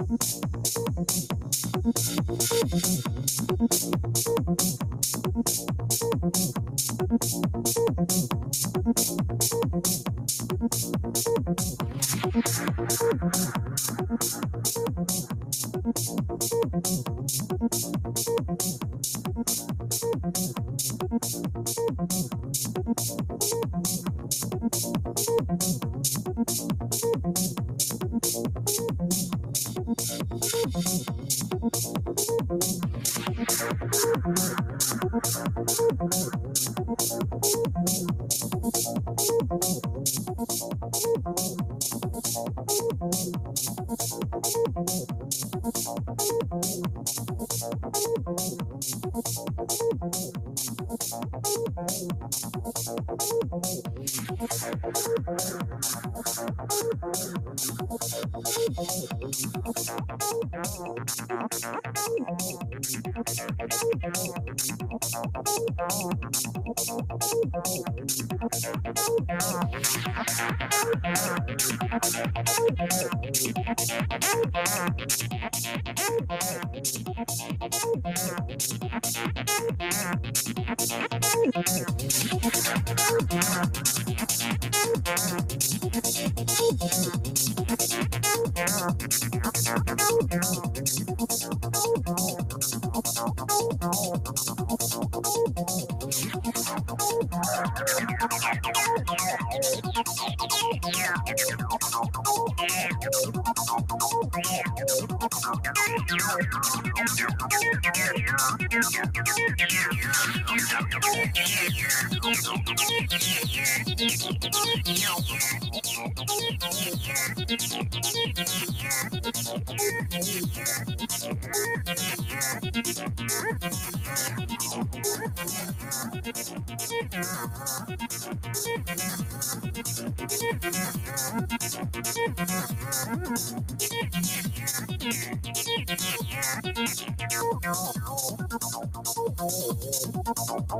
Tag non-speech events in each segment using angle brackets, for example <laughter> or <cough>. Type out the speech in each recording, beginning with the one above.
Thank you.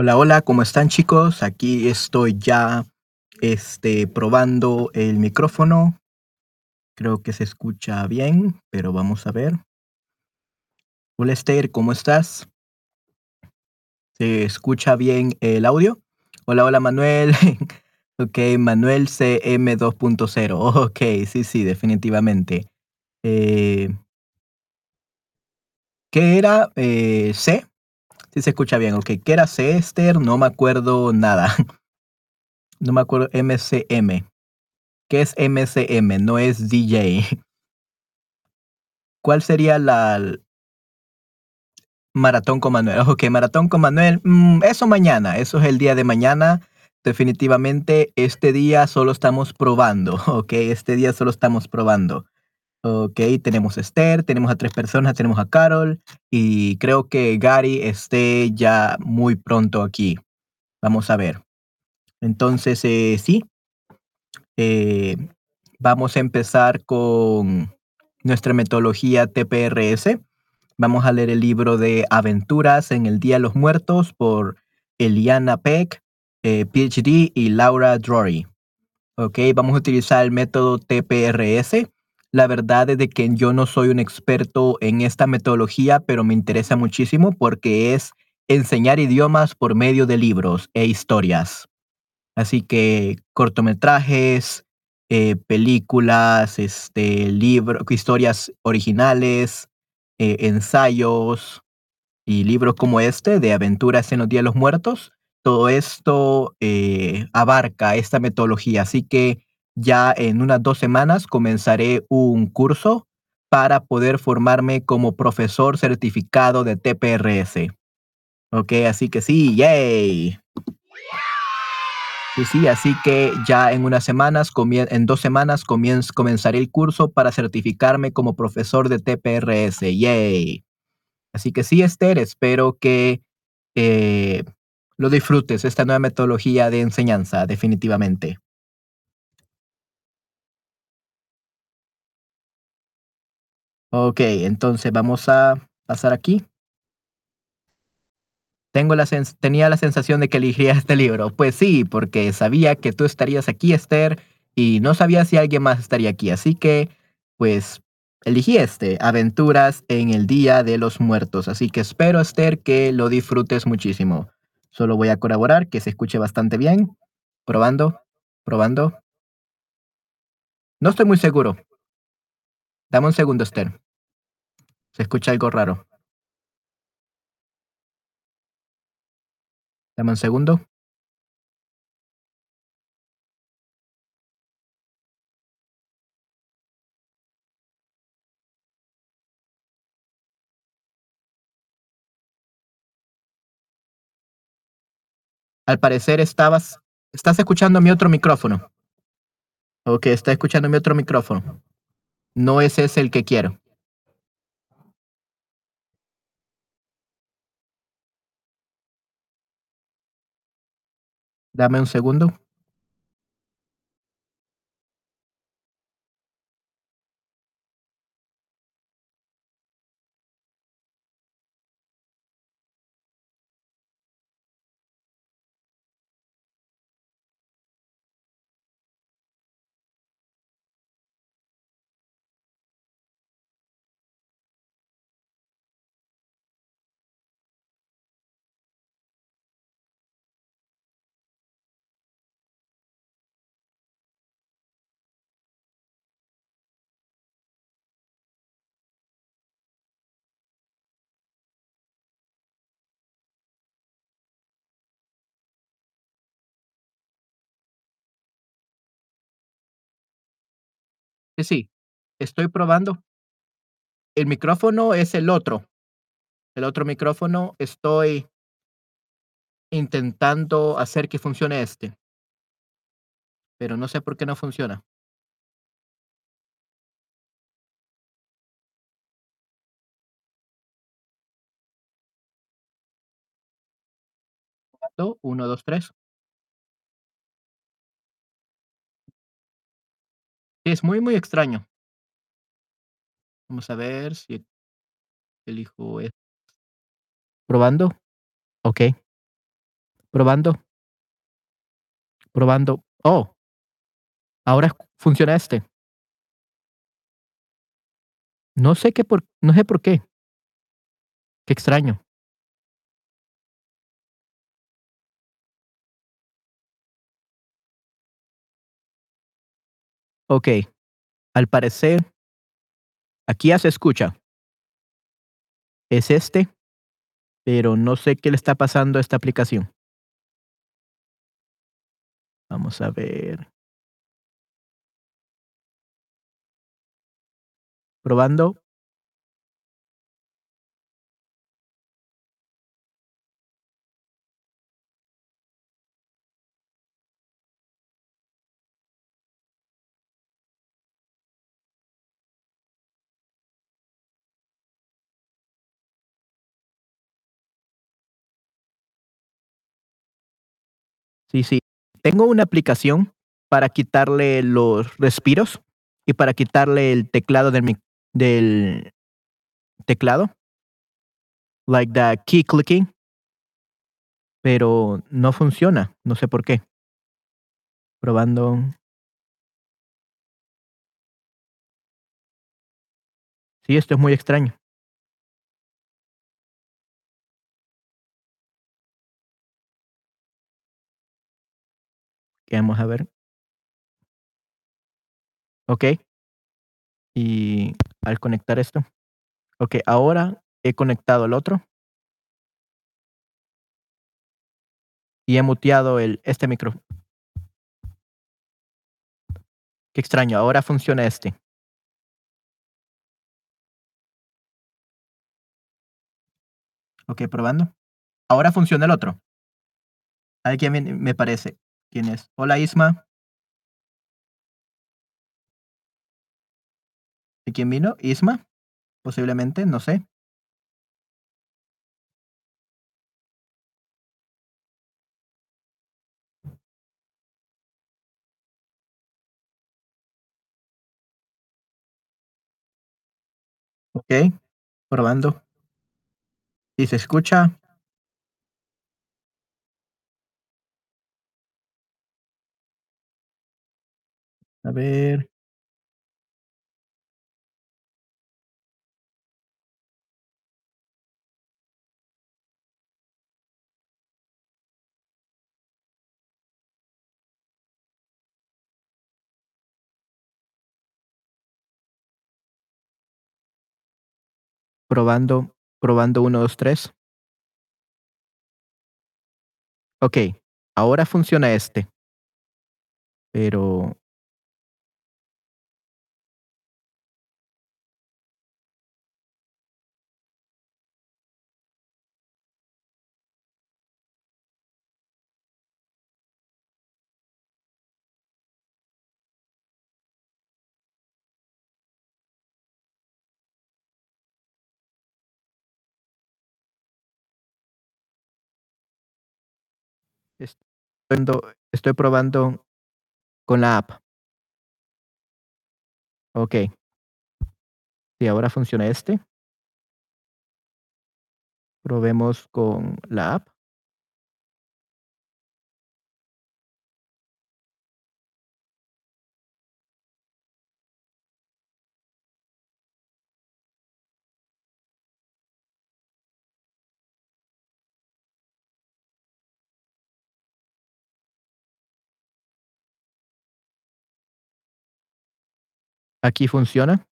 Hola, hola, ¿cómo están chicos? Aquí estoy ya este, probando el micrófono. Creo que se escucha bien, pero vamos a ver. Hola Esther, ¿cómo estás? ¿Se escucha bien el audio? Hola, hola Manuel. <laughs> ok, Manuel CM 2.0. Ok, sí, sí, definitivamente. Eh, ¿Qué era? Eh, ¿C? Se escucha bien, ok. ¿Qué era C, Esther? No me acuerdo nada. <laughs> No me acuerdo MCM. ¿Qué es MCM? No es DJ. <laughs> ¿Cuál sería la maratón con Manuel? <laughs> Ok, maratón con Manuel. Mm, eso mañana. Eso es el día de mañana. definitivamente este día solo estamos probando, ¿ok? Este día solo estamos probando. Ok, tenemos a Esther, tenemos a tres personas, tenemos a Carol y creo que Gary esté ya muy pronto aquí. Vamos a ver. Entonces, eh, sí, eh, vamos a empezar con nuestra metodología TPRS. Vamos a leer el libro de Aventuras en el Día de los Muertos por Eliana Peck, eh, PhD y Laura Drury. Ok, vamos a utilizar el método TPRS. La verdad es de que yo no soy un experto en esta metodología, pero me interesa muchísimo porque es enseñar idiomas por medio de libros e historias. Así que cortometrajes, eh, películas, este, libros, historias originales, eh, ensayos y libros como este de Aventuras en los Días de los Muertos. Todo esto eh, abarca esta metodología. Así que ya en unas dos semanas comenzaré un curso para poder formarme como profesor certificado de TPRS. Ok, así que sí, yay. Sí, sí, así que ya en unas semanas, en dos semanas comenzaré el curso para certificarme como profesor de TPRS. Yay. Así que sí, Esther, espero que eh, lo disfrutes, esta nueva metodología de enseñanza, definitivamente. Ok, entonces vamos a pasar aquí. Tengo la tenía la sensación de que elegiría <laughs> este libro. Pues sí, porque sabía que tú estarías aquí, Esther, y no sabía si alguien más estaría aquí. Así que, pues, elegí este, Aventuras en el Día de los Muertos. Así que espero, Esther, que lo disfrutes muchísimo. Solo voy a colaborar, que se escuche bastante bien. Probando, probando. No estoy muy seguro. Dame un segundo, Esther. Se escucha algo raro. Dame un segundo. Al parecer estabas, estás escuchando mi otro micrófono. Ok, está escuchando mi otro micrófono. No ese es el que quiero. Dame un segundo. Sí, estoy probando. El micrófono es el otro. El otro micrófono estoy intentando hacer que funcione este. Pero no sé por qué no funciona. Uno, dos, tres. Es muy, muy extraño. Vamos a ver si elijo es Probando. Okey. Probando. Probando. Oh. Ahora funciona este. No sé qué por no sé por qué. Qué extraño. Okey. Al parecer aquí ya se escucha. Es este, pero no sé qué le está pasando a esta aplicación. Vamos a ver. Probando. Sí, sí. Tengo una aplicación para quitarle los respiros y para quitarle el teclado del del teclado. Like the key clicking. Pero no funciona, no sé por qué. Probando. Sí, esto es muy extraño. Que vamos a ver. Okey. Y al conectar esto. Okey, ahora he conectado el otro. Y he muteado el este micro Qué extraño, ahora funciona este. Okey, probando. Ahora funciona el otro. Me me parece. ¿Quién es? Hola, Isma. ¿Y quién vino? ¿Isma? Posiblemente, no sé. Okey, probando. ¿Y se escucha? A ver. Probando, probando 1, 2, 3. Okey, ahora funciona este. Pero estoy probando con la app. Okey. Y ahora funciona este. Probemos con la app. ¿Aquí funciona?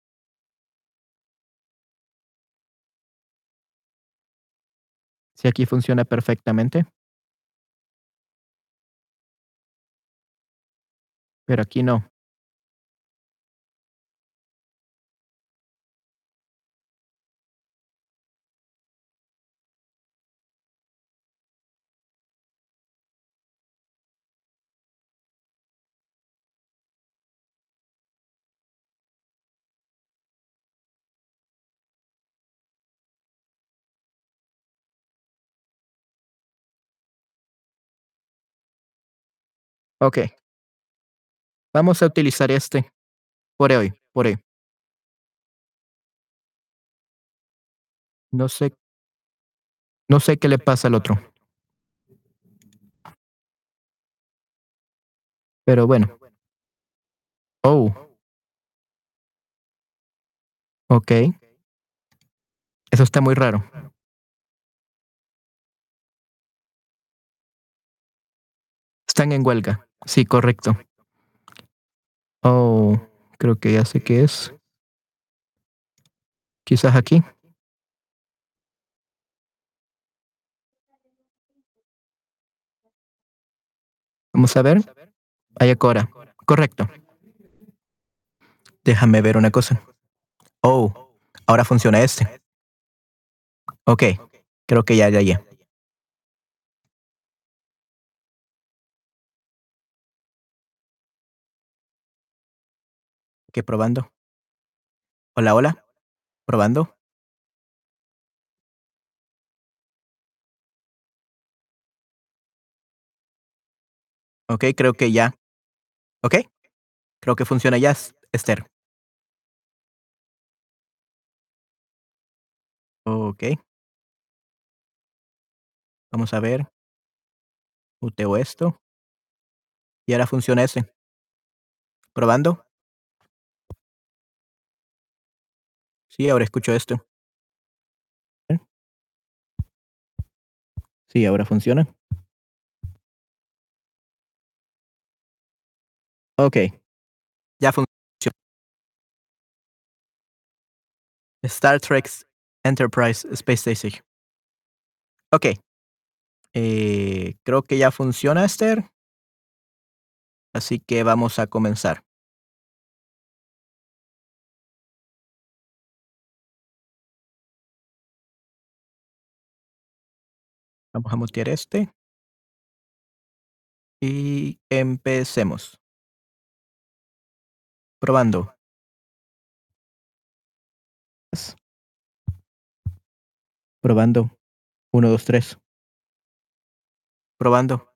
Sí, aquí funciona perfectamente. Pero aquí no. Okey. Vamos a utilizar este, por hoy por hoy. No sé no sé qué le pasa al otro. Pero bueno. Oh. Okey. Eso está muy raro. Están en huelga. Sí, correcto. Oh, creo que ya sé qué es. ¿Quizás aquí? Vamos a ver. Ayacora. Correcto. Déjame ver una cosa. Oh, ahora funciona este. Okey, creo que ya, ya, ya. Probando. Hola, hola. Probando. Ok, creo que ya. Ok, creo que funciona ya, Es- Esther. Ok, vamos a ver. Muteo esto. Y ahora funciona ese. Probando. Sí, ahora escucho esto. ¿Eh? Sí, ahora funciona. Ok, ya funciona. Star Trek Enterprise Space Station. Ok. Eh, creo que ya funciona, Esther. Así que vamos a comenzar. Vamos a mutear este. Y empecemos. Probando. Probando. Uno, dos, tres. Probando.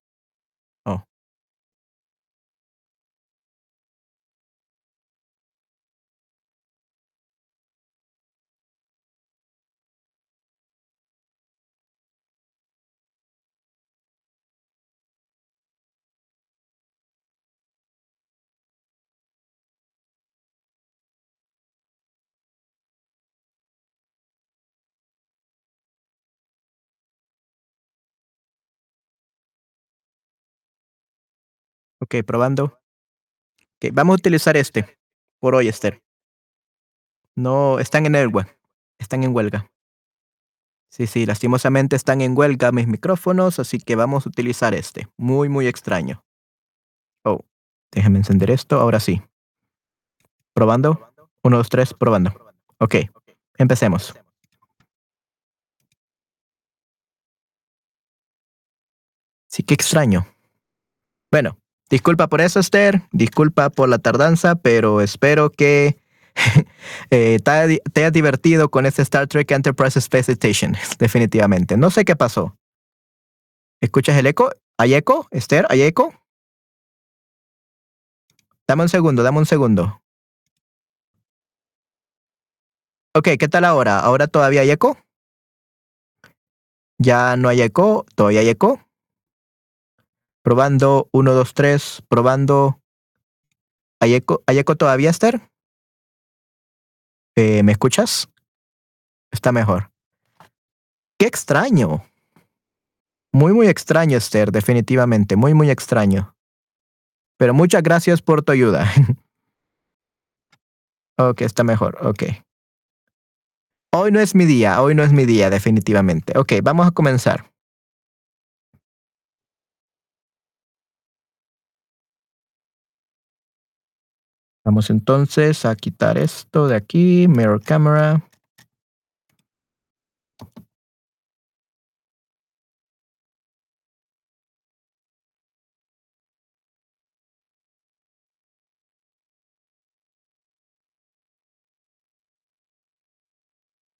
Ok, probando. Vamos a utilizar este. Por hoy, Esther. No, están en huelga. Están en huelga. Sí, sí, lastimosamente están en huelga mis micrófonos, así que vamos a utilizar este. Muy, muy extraño. Oh, déjame encender esto. Ahora sí. Probando. Uno, dos, tres, probando. Ok, empecemos. Sí, qué extraño. Bueno, disculpa por eso, Esther. Disculpa por la tardanza, pero espero que <laughs> eh, te, te hayas divertido con este Star Trek Enterprise Space Station. <laughs> Definitivamente. No sé qué pasó. ¿Escuchas el eco? ¿Hay eco, Esther? ¿Hay eco? Dame un segundo, dame un segundo. Ok, ¿qué tal ahora? ¿Ahora todavía hay eco? ¿Ya no hay eco? ¿Todavía hay eco? Probando, uno, dos, tres, probando. ¿Hay eco, ¿hay eco todavía, Esther? Eh, ¿Me escuchas? Está mejor. Qué extraño. Muy, muy extraño, Esther, definitivamente. Muy, muy extraño. Pero muchas gracias por tu ayuda. <laughs> ok, está mejor. Ok. Hoy no es mi día, hoy no es mi día, definitivamente. Ok, vamos a comenzar. Vamos entonces a quitar esto de aquí, mirror camera.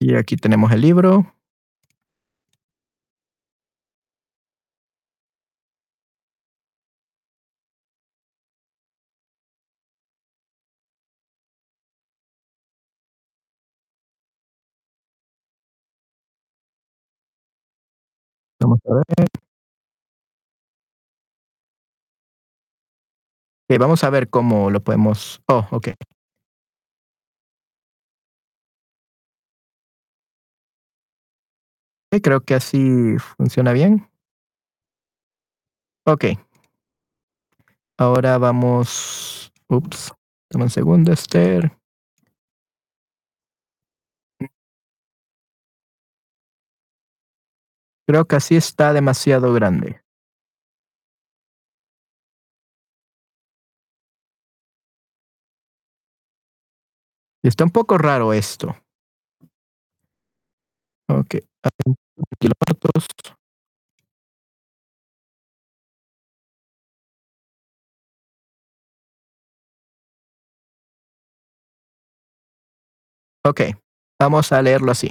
Y aquí tenemos el libro. Vamos a ver cómo lo podemos. Oh, ok. Creo que así funciona bien. Ok. Ahora vamos. Ups. Dame un segundo, Esther. Creo que así está demasiado grande. Está un poco raro esto. Ok. Fotos. Ok. Vamos a leerlo así.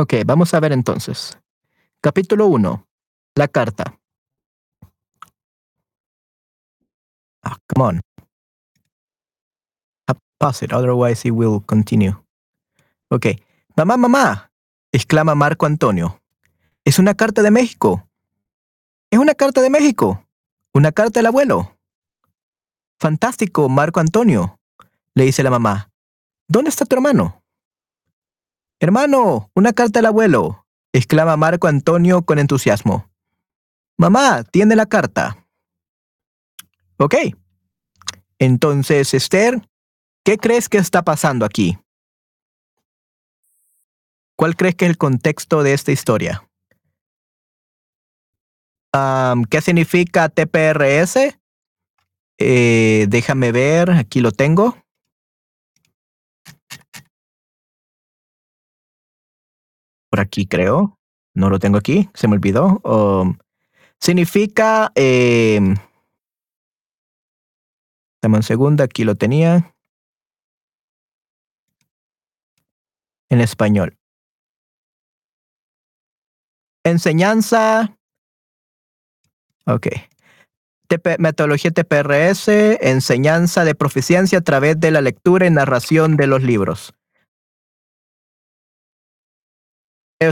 Ok, vamos a ver entonces. Capítulo 1. La carta. Ah, come on. Ah, Pause it, otherwise it will continue. Ok. Mamá, mamá, exclama Marco Antonio. Es una carta de México. Es una carta de México. Una carta del abuelo. Fantástico, Marco Antonio, le dice la mamá. ¿Dónde está tu hermano? Hermano, una carta del abuelo, exclama Marco Antonio con entusiasmo. Mamá, tiene la carta. Ok. Entonces, Esther, ¿qué crees que está pasando aquí? ¿Cuál crees que es el contexto de esta historia? ¿Qué significa TPRS? Eh, déjame ver, aquí lo tengo. Por aquí creo. No lo tengo aquí, se me olvidó. Um, significa... Eh, dame un segundo, aquí lo tenía. En español. Enseñanza. Ok. TP, metodología TPRS, enseñanza de proficiencia a través de la lectura y narración de los libros.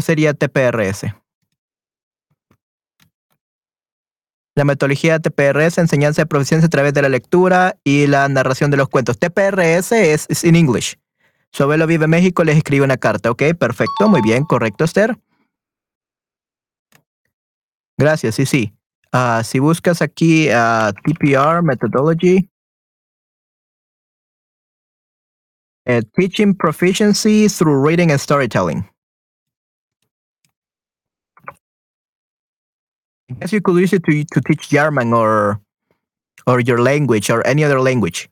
Sería TPRS. La metodología TPRS, enseñanza de proficiencia a través de la lectura y la narración de los cuentos. TPRS es en English. Su abuelo vive en México, les escribe una carta. Ok, perfecto, muy bien, correcto, Esther. Gracias, sí, sí. Uh, si buscas aquí uh, TPR methodology, uh, teaching proficiency through reading and storytelling. I guess you could use it to to teach German or or your language or any other language.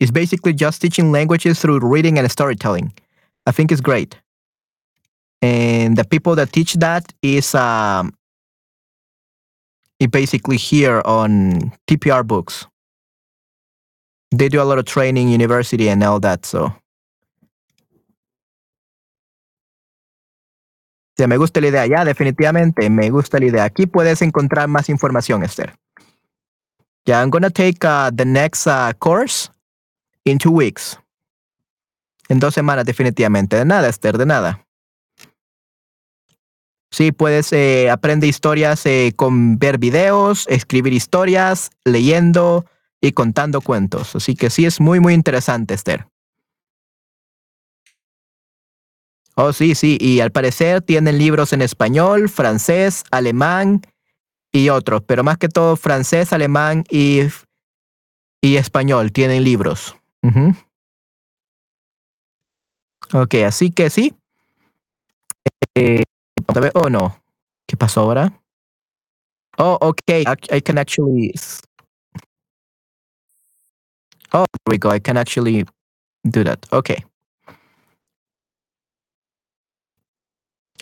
It's basically just teaching languages through reading and storytelling. I think it's great. And the people that teach that is um, it basically here on TPR books. They do a lot of training, university, and all that. So, sí, me gusta la idea. Ya, definitivamente, me gusta la idea. Aquí puedes encontrar más información, Esther. Yeah, I'm gonna take uh, the next uh, course in two weeks. En dos semanas, definitivamente. De nada, Esther, de nada. Sí, puedes eh, aprender historias eh, con ver videos, escribir historias, leyendo y contando cuentos. Así que sí es muy, muy interesante, Esther. Oh, sí, sí. Y al parecer tienen libros en español, francés, alemán y otros, pero más que todo francés, alemán y, y español tienen libros. Ok, así que sí. Oh, no. ¿Qué pasó ahora? Oh, okay. I, can actually. Oh, there we go. I can actually do that. Okay.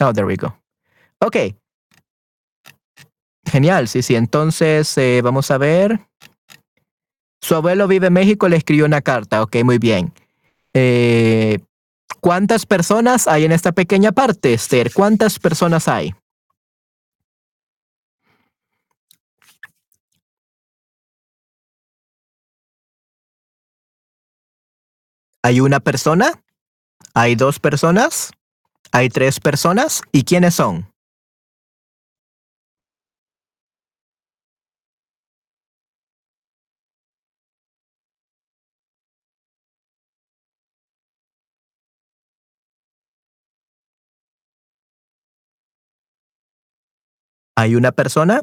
Oh, there we go. Ok. Genial, sí, sí. Entonces, eh, vamos a ver. Su abuelo vive en México, le escribió una carta. Ok, muy bien. Eh, ¿Cuántas personas hay en esta pequeña parte, Esther? ¿Cuántas personas hay? ¿Hay una persona? ¿Hay dos personas? ¿Hay tres personas? ¿Y quiénes son? ¿Hay una persona?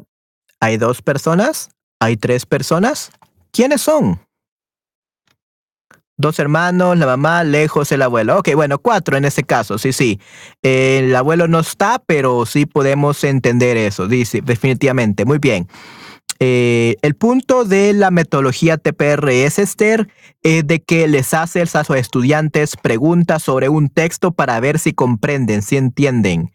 ¿Hay dos personas? ¿Hay tres personas? ¿Quiénes son? Dos hermanos, la mamá, lejos el abuelo. Ok, bueno, cuatro en este caso, sí, sí. El abuelo no está, pero sí podemos entender eso, dice, definitivamente. Muy bien. Eh, el punto de la metodología TPRS, Esther, es de que les hace a sus estudiantes preguntas sobre un texto para ver si comprenden, si entienden.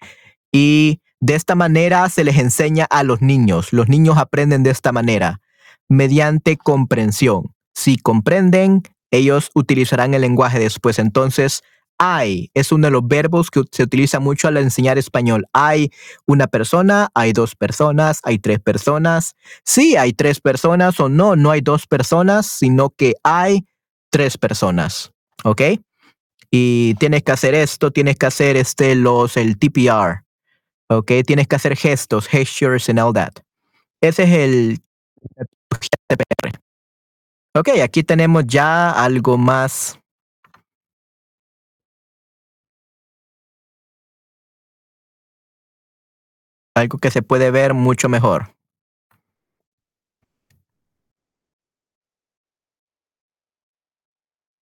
Y de esta manera se les enseña a los niños. Los niños aprenden de esta manera, mediante comprensión. Si comprenden, ellos utilizarán el lenguaje después. Entonces, hay es uno de los verbos que se utiliza mucho al enseñar español. Hay una persona, hay dos personas, hay tres personas. Sí, hay tres personas o no, no hay dos personas, sino que hay tres personas. ¿Ok? Y tienes que hacer esto, tienes que hacer este, los, el TPR. ¿Ok? Tienes que hacer gestos, gestures and all that. Ese es el TPR. Ok, aquí tenemos ya algo más algo que se puede ver mucho mejor.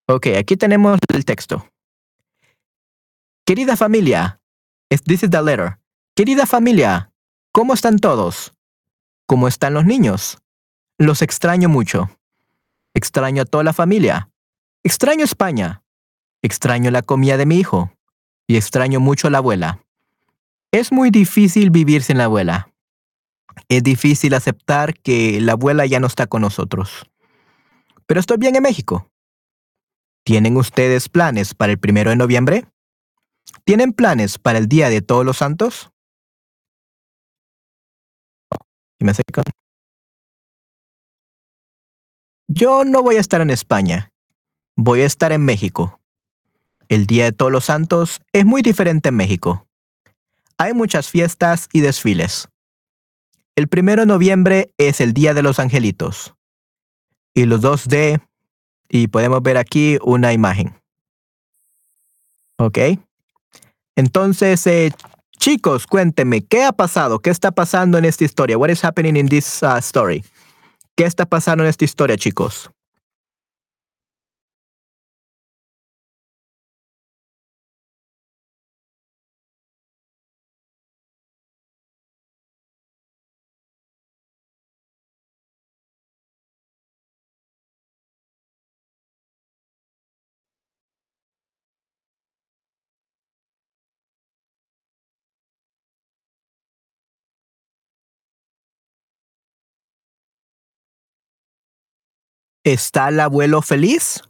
Ok, aquí tenemos el texto. Querida familia, this is the letter. Querida familia, ¿cómo están todos? ¿Cómo están los niños? Los extraño mucho. Extraño a toda la familia. Extraño España. Extraño la comida de mi hijo. Y extraño mucho a la abuela. Es muy difícil vivir sin la abuela. Es difícil aceptar que la abuela ya no está con nosotros. Pero estoy bien en México. ¿Tienen ustedes planes para el primero de noviembre? ¿Tienen planes para el Día de Todos los Santos? Yo no voy a estar en España. Voy a estar en México. El Día de Todos los Santos es muy diferente en México hay muchas fiestas y desfiles. El primero de noviembre es el Día de los Angelitos. Y los dos de, y podemos ver aquí una imagen. ¿Ok? Entonces, eh, chicos, cuéntenme, ¿qué ha pasado? ¿Qué está pasando en esta historia? What is happening in this uh, story? ¿Qué está pasando en esta historia, chicos? ¿Está el abuelo feliz?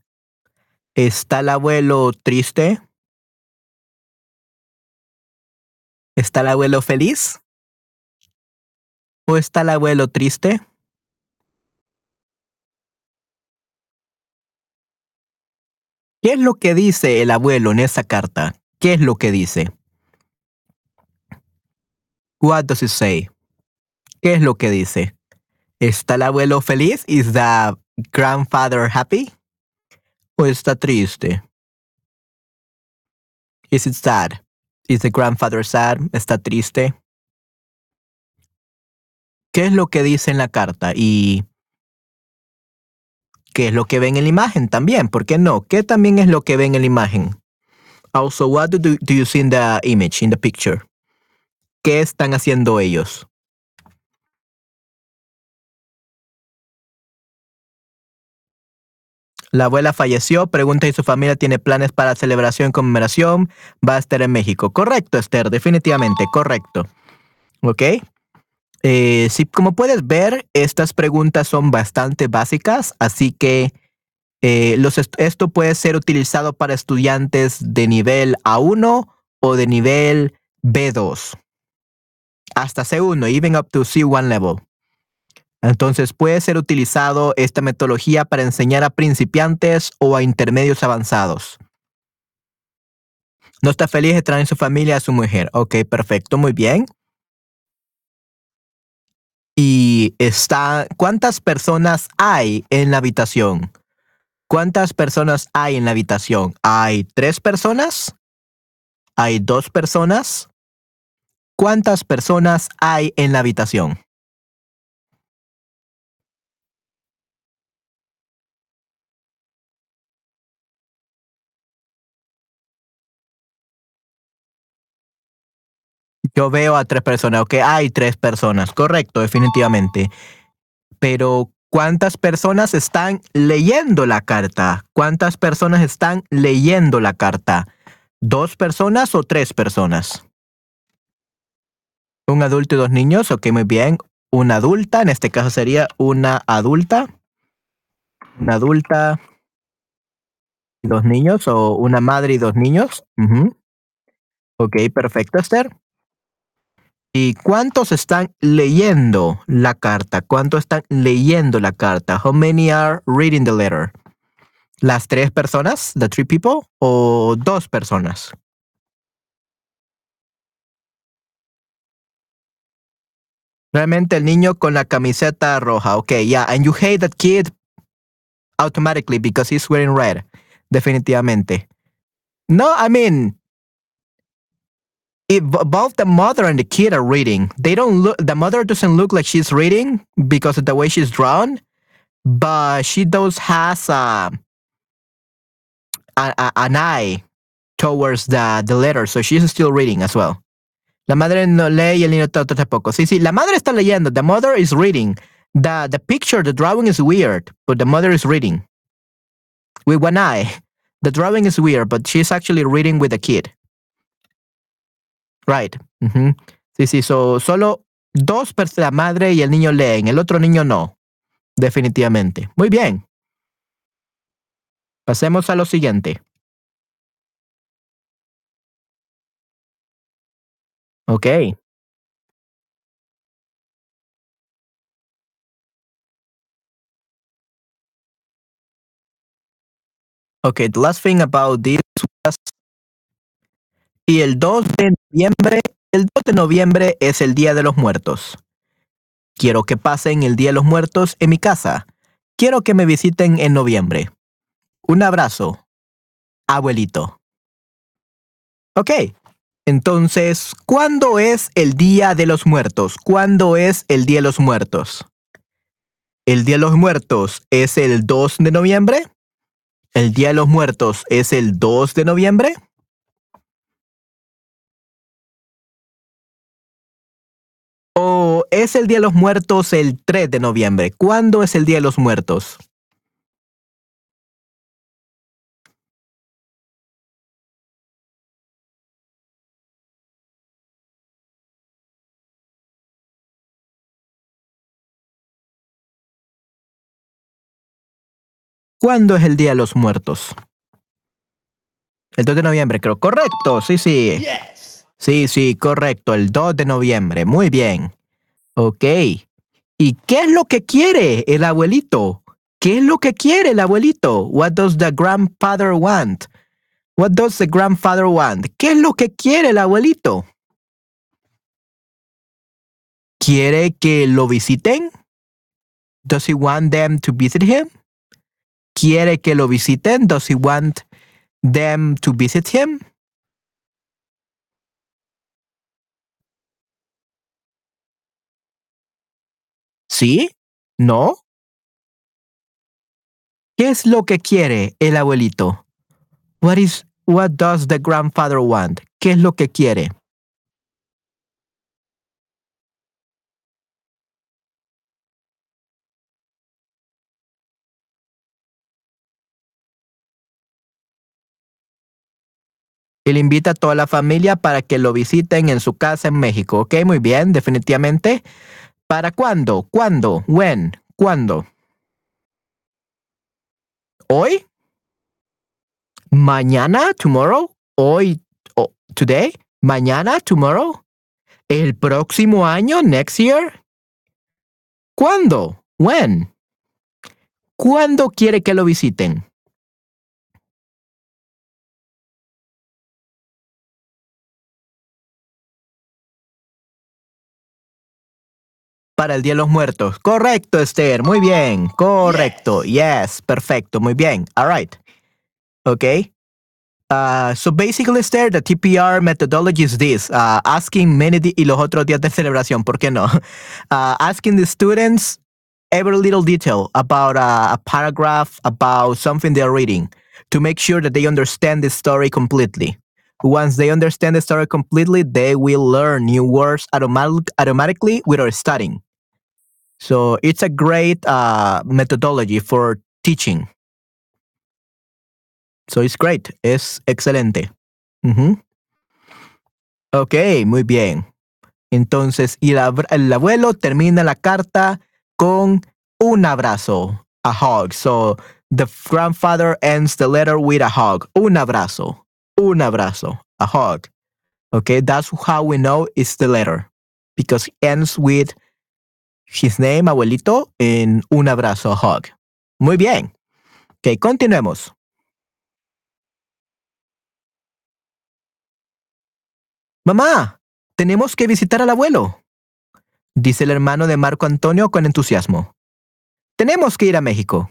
¿Está el abuelo triste? ¿Está el abuelo feliz? ¿O está el abuelo triste? ¿Qué es lo que dice el abuelo en esa carta? ¿Qué es lo que dice? What does it say? ¿Qué es lo que dice? ¿Está el abuelo feliz? Is the grandfather happy? ¿O está triste? Is it sad? Is the grandfather sad? ¿Está triste? ¿Qué es lo que dice en la carta? Y ¿qué es lo que ven en la imagen también? ¿Por qué no? ¿Qué también es lo que ven en la imagen? Also, what do, do you see in the image, in the picture? ¿Qué están haciendo ellos? La abuela falleció, pregunta si su familia tiene planes para celebración conmemoración. Va a estar en México. Correcto, Esther, definitivamente, correcto. ¿Ok? Eh, sí, como puedes ver, estas preguntas son bastante básicas, así que eh, esto puede ser utilizado para estudiantes de nivel A1 o de nivel B2. Hasta C1, even up to C1 level. Entonces puede ser utilizado esta metodología para enseñar a principiantes o a intermedios avanzados. No está feliz de traer su familia a su mujer. Ok, perfecto, muy bien. Y está, ¿cuántas personas hay en la habitación? ¿Cuántas personas hay en la habitación? ¿Hay tres personas? ¿Hay dos personas? ¿Cuántas personas hay en la habitación? Yo veo a tres personas, ok, hay tres personas, correcto, definitivamente. Pero, ¿cuántas personas están leyendo la carta? ¿Cuántas personas están leyendo la carta? ¿Dos personas o tres personas? Un adulto y dos niños, ok, muy bien. Una adulta, en este caso sería una adulta. Una adulta y dos niños o una madre y dos niños. Ok, perfecto, Esther. ¿Y cuántos están leyendo la carta? ¿Cuántos están leyendo la carta? How many are reading the letter? ¿Las tres personas? ¿The three people? ¿O dos personas? Realmente el niño con la camiseta roja. Okay, yeah, and you hate that kid automatically because he's wearing red. Definitivamente. No, I mean, if both the mother and the kid are reading. They don't look. The mother doesn't look like she's reading because of the way she's drawn, but she does has a, a, a an eye towards the the letter, so she's still reading as well. La madre no lee y el niño tampoco. Sí, sí, la madre está leyendo. The mother is reading. The, the picture, the drawing is weird, but the mother is reading. With one eye. The drawing is weird, but she's actually reading with the kid. Right. Ujú. Sí, sí, so, solo dos personas, la madre y el niño leen, el otro niño no. Definitivamente. Muy bien. Pasemos a lo siguiente. Ok. Okay, the last thing about this was el 2 de noviembre, el 2 de noviembre es el Día de los Muertos. Quiero que pasen el Día de los Muertos en mi casa. Quiero que me visiten en noviembre. Un abrazo, abuelito. Ok, entonces, ¿cuándo es el Día de los Muertos? ¿Cuándo es el Día de los Muertos? ¿El Día de los Muertos es el 2 de noviembre? ¿El Día de los Muertos es el 2 de noviembre? Es el Día de los Muertos el 3 de noviembre? ¿Cuándo es el Día de los Muertos? ¿Cuándo es el Día de los Muertos? El 2 de noviembre, creo. Correcto, sí, sí. Sí, sí, correcto. El 2 de noviembre. Muy bien. Ok. ¿Y qué es lo que quiere el abuelito? ¿Qué es lo que quiere el abuelito? What does the grandfather want? What does the grandfather want? ¿Qué es lo que quiere el abuelito? ¿Quiere que lo visiten? Does he want them to visit him? ¿Quiere que lo visiten? Does he want them to visit him? ¿Sí? ¿No? ¿Qué es lo que quiere el abuelito? What is what does the grandfather want? ¿Qué es lo que quiere? Él invita a toda la familia para que lo visiten en su casa en México. Ok, muy bien, definitivamente. ¿Para cuándo? ¿Cuándo? When? ¿Cuándo? ¿Hoy? ¿Mañana? ¿Tomorrow? ¿Hoy? ¿Today? ¿Mañana? ¿Tomorrow? ¿El próximo año? ¿Next year? ¿Cuándo? ¿When? ¿Cuándo quiere que lo visiten? Para el Día de los Muertos. Correcto, Esther. Muy bien. Correcto. Yes. Perfecto. Muy bien. All right. Okay. Uh, so basically, Esther, the TPR methodology is this: uh, asking many di- y los otros días de celebración. ¿Por qué no? <laughs> Uh, asking the students every little detail about uh, a paragraph, about something they're reading, to make sure that they understand the story completely. Once they understand the story completely, they will learn new words automatic- automatically without studying. So it's a great uh, methodology for teaching. So it's great. Es excelente. Ok, muy bien. Entonces, y el, el abuelo termina la carta con un abrazo, a hug. So The grandfather ends the letter with a hug. Un abrazo. Un abrazo. A hug. Okay, that's how we know it's the letter because it ends with his name, abuelito, en un abrazo, hug. Muy bien. Ok, continuemos. Mamá, tenemos que visitar al abuelo, dice el hermano de Marco Antonio con entusiasmo. Tenemos que ir a México.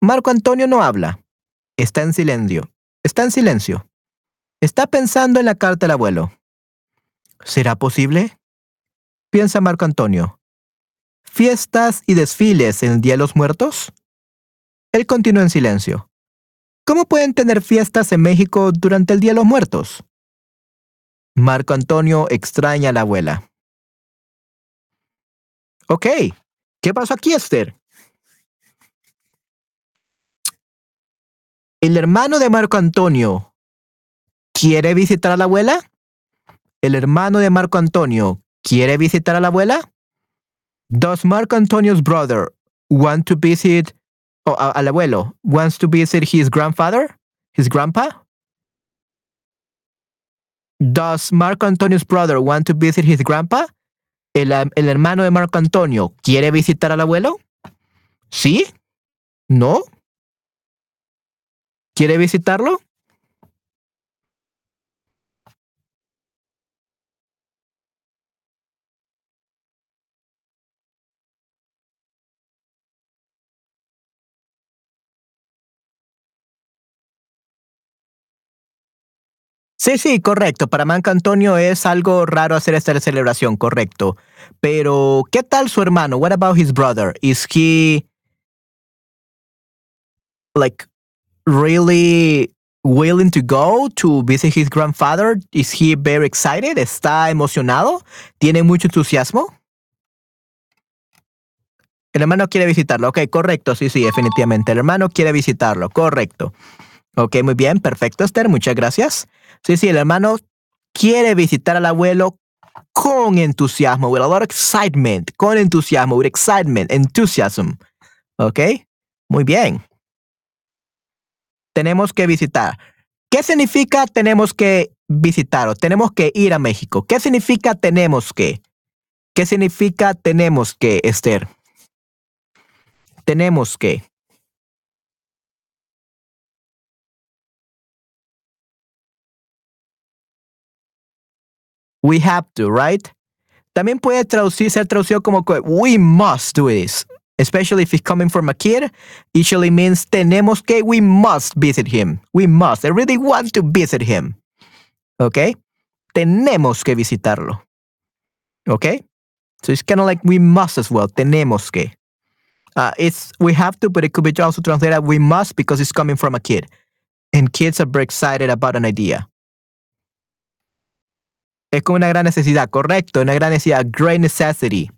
Marco Antonio no habla. Está en silencio. Está en silencio. Está pensando en la carta del abuelo. ¿Será posible? Piensa Marco Antonio. ¿Fiestas y desfiles en el Día de los Muertos? Él continúa en silencio. ¿Cómo pueden tener fiestas en México durante el Día de los Muertos? Marco Antonio extraña a la abuela. Ok, ¿qué pasó aquí, Esther? ¿El hermano de Marco Antonio quiere visitar a la abuela? ¿El hermano de Marco Antonio quiere visitar a la abuela? Does Marco Antonio's brother want to visit al abuelo wants to visit his grandfather? His grandpa? Does Marco Antonio's brother want to visit his grandpa? ¿El, el hermano de Marco Antonio quiere visitar al abuelo? ¿Sí? ¿No? ¿Quiere visitarlo? Sí, sí, correcto. Para Marco Antonio es algo raro hacer esta celebración, correcto. Pero, ¿qué tal su hermano? What about his brother? Is he like really willing to go to visit his grandfather? Is he very excited? ¿Está emocionado? ¿Tiene mucho entusiasmo? El hermano quiere visitarlo. Ok, correcto. Sí, sí, definitivamente. El hermano quiere visitarlo. Correcto. Ok, muy bien. Perfecto, Esther. Muchas gracias. Sí, sí, el hermano quiere visitar al abuelo con entusiasmo, with a lot of excitement, con entusiasmo, with excitement, enthusiasm. ¿Ok? Muy bien. Tenemos que visitar. ¿Qué significa tenemos que visitar o tenemos que ir a México? ¿Qué significa tenemos que? ¿Qué significa tenemos que, Esther? Tenemos que. We have to, right? También puede traducir, ser traducido como que we must do this. Especially if it's coming from a kid, usually means tenemos que, we must visit him. We must. I really want to visit him. Okay? Tenemos que visitarlo. Okay? So it's kind of like we must as well. Tenemos que. Uh, it's we have to, but it could be also translated we must because it's coming from a kid. And kids are very excited about an idea. Es como una gran necesidad, correcto, una gran necesidad, great necessity.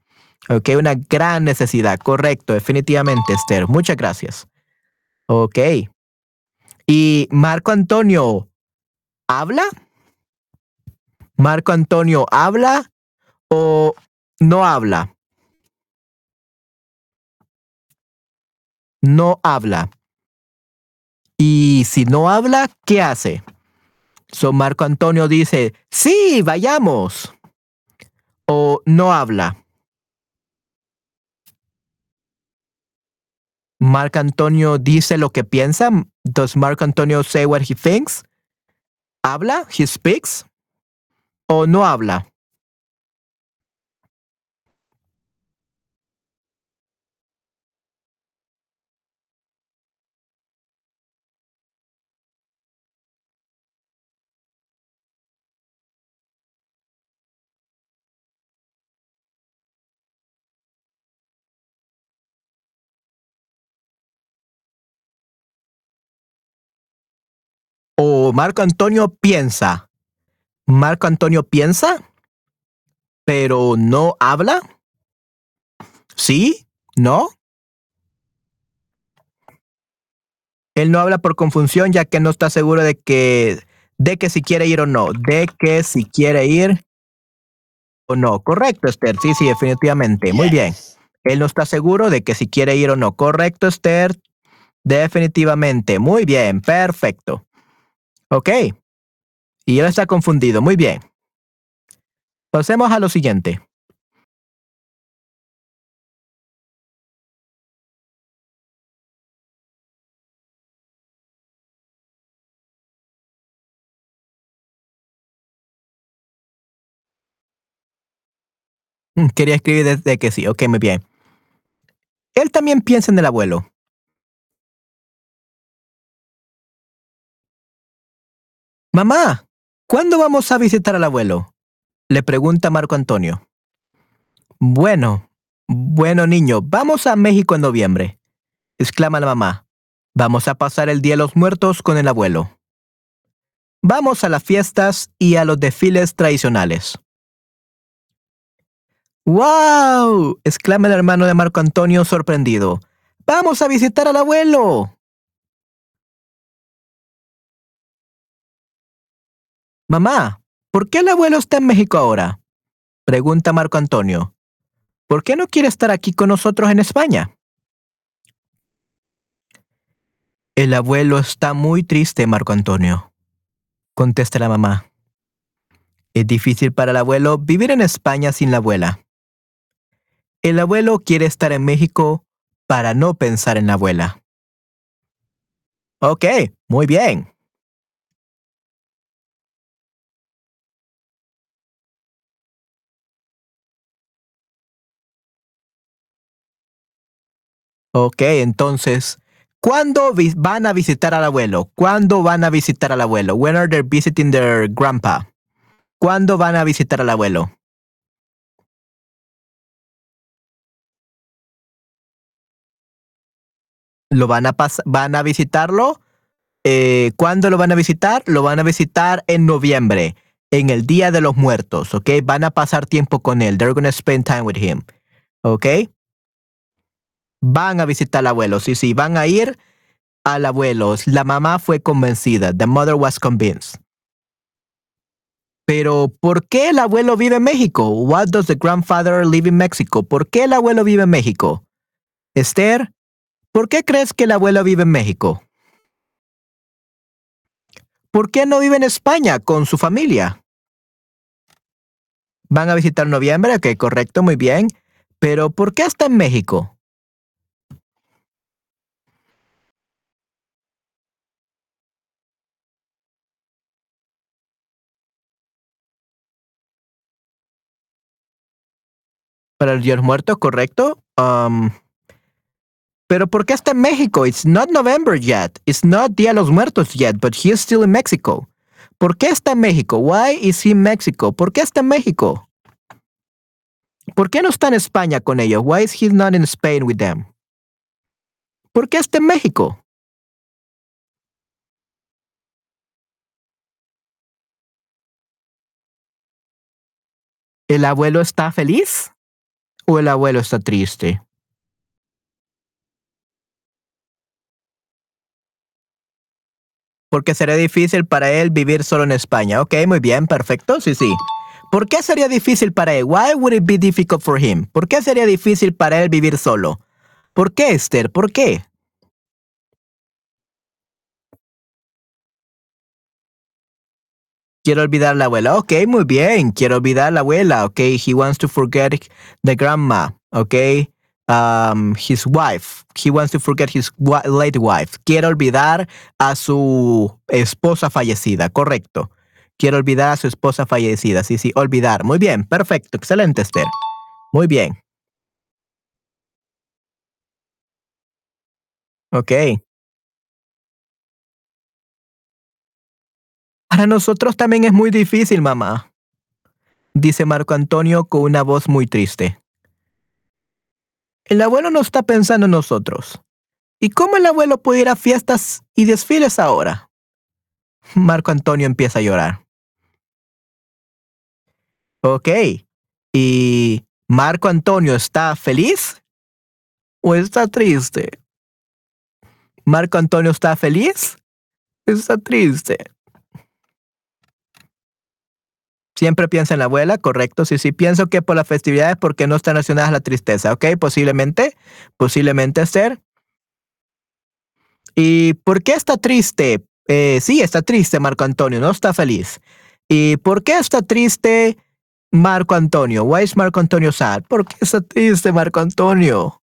Ok, una gran necesidad, correcto, definitivamente, Esther. Muchas gracias. Ok. ¿Y Marco Antonio habla? ¿Marco Antonio habla o no habla? No habla. Y si no habla, ¿qué hace? So Marco Antonio dice, sí, vayamos. O no habla. Marco Antonio dice lo que piensa. Does Marco Antonio say what he thinks? ¿Habla? He speaks? ¿O no habla? O Marco Antonio piensa. Marco Antonio piensa, pero no habla. ¿Sí? ¿No? Él no habla por confusión ya que no está seguro de que de que si quiere ir o no, de que si quiere ir o no. Correcto, Esther. Sí, sí, definitivamente. Muy bien. Él no está seguro de que si quiere ir o no. Correcto, Esther. Definitivamente. Muy bien. Perfecto. Ok. Y él está confundido. Muy bien. Pasemos a lo siguiente. Mm, Quería escribir desde que sí. Ok, muy bien. Él también piensa en el abuelo. Mamá, ¿cuándo vamos a visitar al abuelo? Le pregunta Marco Antonio. Bueno, bueno niño, vamos a México en noviembre, exclama la mamá. Vamos a pasar el Día de los Muertos con el abuelo. Vamos a las fiestas y a los desfiles tradicionales. ¡Wow! exclama el hermano de Marco Antonio sorprendido. ¡Vamos a visitar al abuelo! Mamá, ¿por qué el abuelo está en México ahora? Pregunta Marco Antonio. ¿Por qué no quiere estar aquí con nosotros en España? El abuelo está muy triste, Marco Antonio. Contesta la mamá. Es difícil para el abuelo vivir en España sin la abuela. El abuelo quiere estar en México para no pensar en la abuela. Ok, muy bien. Ok, entonces, ¿cuándo van a visitar al abuelo? ¿Cuándo van a visitar al abuelo? When are they visiting their grandpa? ¿Cuándo van a visitar al abuelo? ¿Lo van a van a visitarlo? Eh, ¿Cuándo lo van a visitar? Lo van a visitar en noviembre, en el Día de los Muertos, ¿ok? Van a pasar tiempo con él. They're gonna spend time with him, ¿ok? Van a visitar al abuelo, sí, sí, van a ir al abuelo. La mamá fue convencida. The mother was convinced. Pero, ¿por qué el abuelo vive en México? What does the grandfather live in Mexico? ¿Por qué el abuelo vive en México? Esther, ¿por qué crees que el abuelo vive en México? ¿Por qué no vive en España con su familia? Van a visitar noviembre, ok, correcto, muy bien. Pero, ¿por qué está en México? Para el Día Muertos, correcto. Um, pero ¿por qué está en México? It's not November yet. It's not Día de los Muertos yet, but he is still in Mexico. ¿Por qué está en México? Why is he in Mexico? ¿Por qué está en México? ¿Por qué no está en España con ellos? Why is he not in Spain with them? ¿Por qué está en México? ¿El abuelo está feliz? ¿O el abuelo está triste? Porque sería difícil para él vivir solo en España. Ok, muy bien, perfecto, sí, sí. ¿Por qué sería difícil para él? Why would it be difficult for him? ¿Por qué sería difícil para él vivir solo? ¿Por qué, Esther? ¿Por qué? Quiero olvidar la abuela. Ok, muy bien. Quiero olvidar la abuela. Ok, he wants to forget the grandma. Ok, um, his wife. He wants to forget his late wife. Quiero olvidar a su esposa fallecida. Correcto. Quiero olvidar a su esposa fallecida. Sí, sí, olvidar. Muy bien, perfecto. Excelente, Esther. Muy bien. Ok. Para nosotros también es muy difícil, mamá. Dice Marco Antonio con una voz muy triste. El abuelo no está pensando en nosotros. ¿Y cómo el abuelo puede ir a fiestas y desfiles ahora? Marco Antonio empieza a llorar. Ok. ¿Y Marco Antonio está feliz? ¿O está triste? ¿Marco Antonio está feliz? ¿O está triste? Siempre piensa en la abuela, correcto. Sí, sí, pienso que por las festividades porque no están relacionadas a la tristeza, ¿ok? Posiblemente, posiblemente ser. ¿Y por qué está triste? Eh, sí, está triste Marco Antonio, no está feliz. ¿Y por qué está triste Marco Antonio? Why is Marco Antonio sad? ¿Por qué está triste Marco Antonio?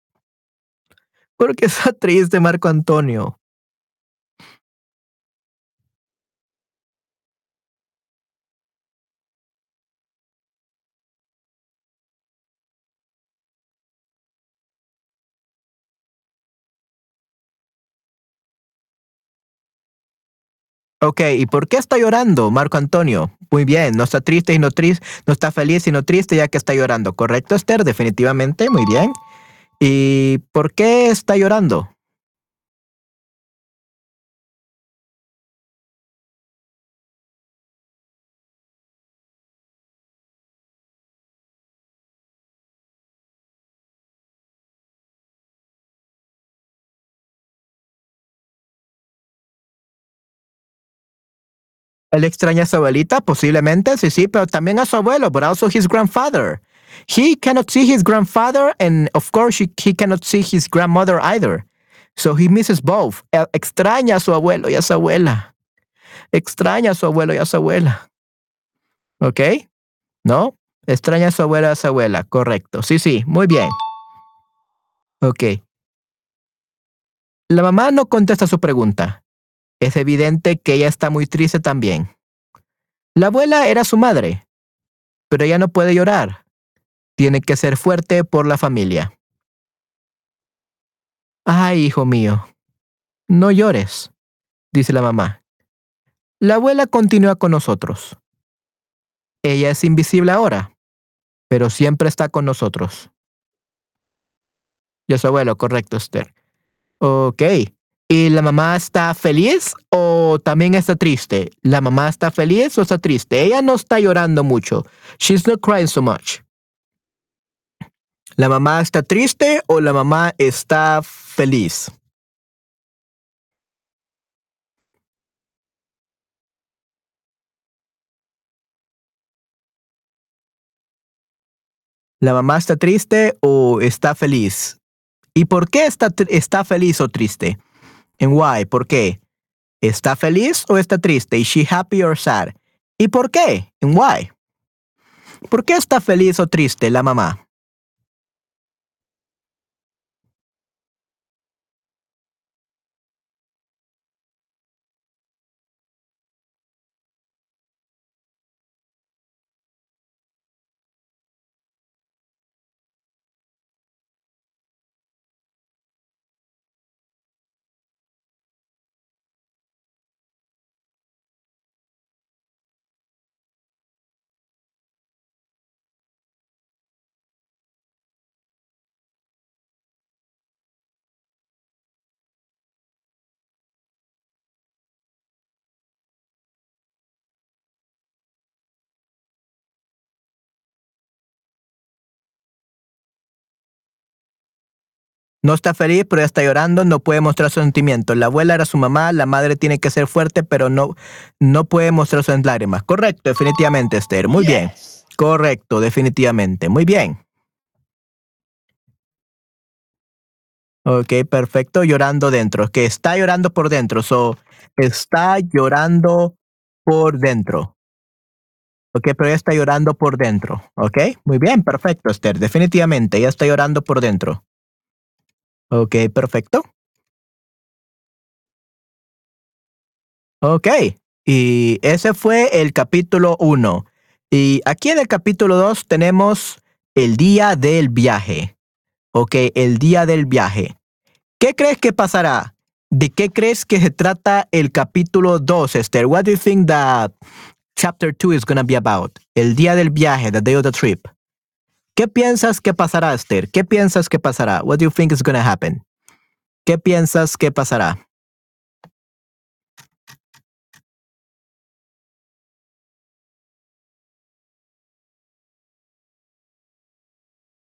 ¿Por qué está triste Marco Antonio? Ok, ¿y por qué está llorando Marco Antonio? Muy bien, no está triste y no triste, no está feliz y no triste ya que está llorando. ¿Correcto, Esther? Definitivamente, muy bien. ¿Y por qué está llorando? Él extraña a su abuelita, posiblemente, sí, sí, pero también a su abuelo, but also his grandfather. He cannot see his grandfather, and of course, he, cannot see his grandmother either. So he misses both. Extraña a su abuelo y a su abuela. Extraña a su abuelo y a su abuela. ¿Ok? ¿No? Extraña a su abuelo y a su abuela. Correcto. Sí, sí. Muy bien. Ok. La mamá no contesta su pregunta. Es evidente que ella está muy triste también. La abuela era su madre, pero ella no puede llorar. Tiene que ser fuerte por la familia. Ay, hijo mío, no llores, dice la mamá. La abuela continúa con nosotros. Ella es invisible ahora, pero siempre está con nosotros. Yo su abuelo, correcto, Esther. Ok. ¿Y la mamá está feliz o también está triste? ¿La mamá está feliz o está triste? Ella no está llorando mucho. She's not crying so much. ¿La mamá está triste o la mamá está feliz? ¿La mamá está triste o está feliz? ¿Y por qué está, está feliz o triste? ¿En why? ¿Por qué? ¿Está feliz o está triste? ¿Is she happy or sad? ¿Y por qué? ¿En why? ¿Por qué está feliz o triste la mamá? No está feliz, pero está llorando, no puede mostrar sus sentimientos. La abuela era su mamá, la madre tiene que ser fuerte, pero no, no puede mostrar sus lágrimas. Correcto, definitivamente, Esther. Muy bien. Correcto, definitivamente. Muy bien. Ok, perfecto. Llorando dentro. Que está llorando por dentro. So, está llorando por dentro. Ok, pero ella está llorando por dentro. Ok, muy bien, perfecto, Esther. Definitivamente, ella está llorando por dentro. Ok, perfecto. Ok, y ese fue el capítulo 1. Y aquí en el capítulo 2 tenemos el día del viaje. Ok, el día del viaje. ¿Qué crees que pasará? ¿De qué crees que se trata el capítulo 2, Esther? What do you think that chapter 2 is going to be about? El día del viaje, the day of the trip. ¿Qué piensas que pasará, Esther? ¿Qué piensas que pasará? What do you think is going to happen? ¿Qué piensas que pasará?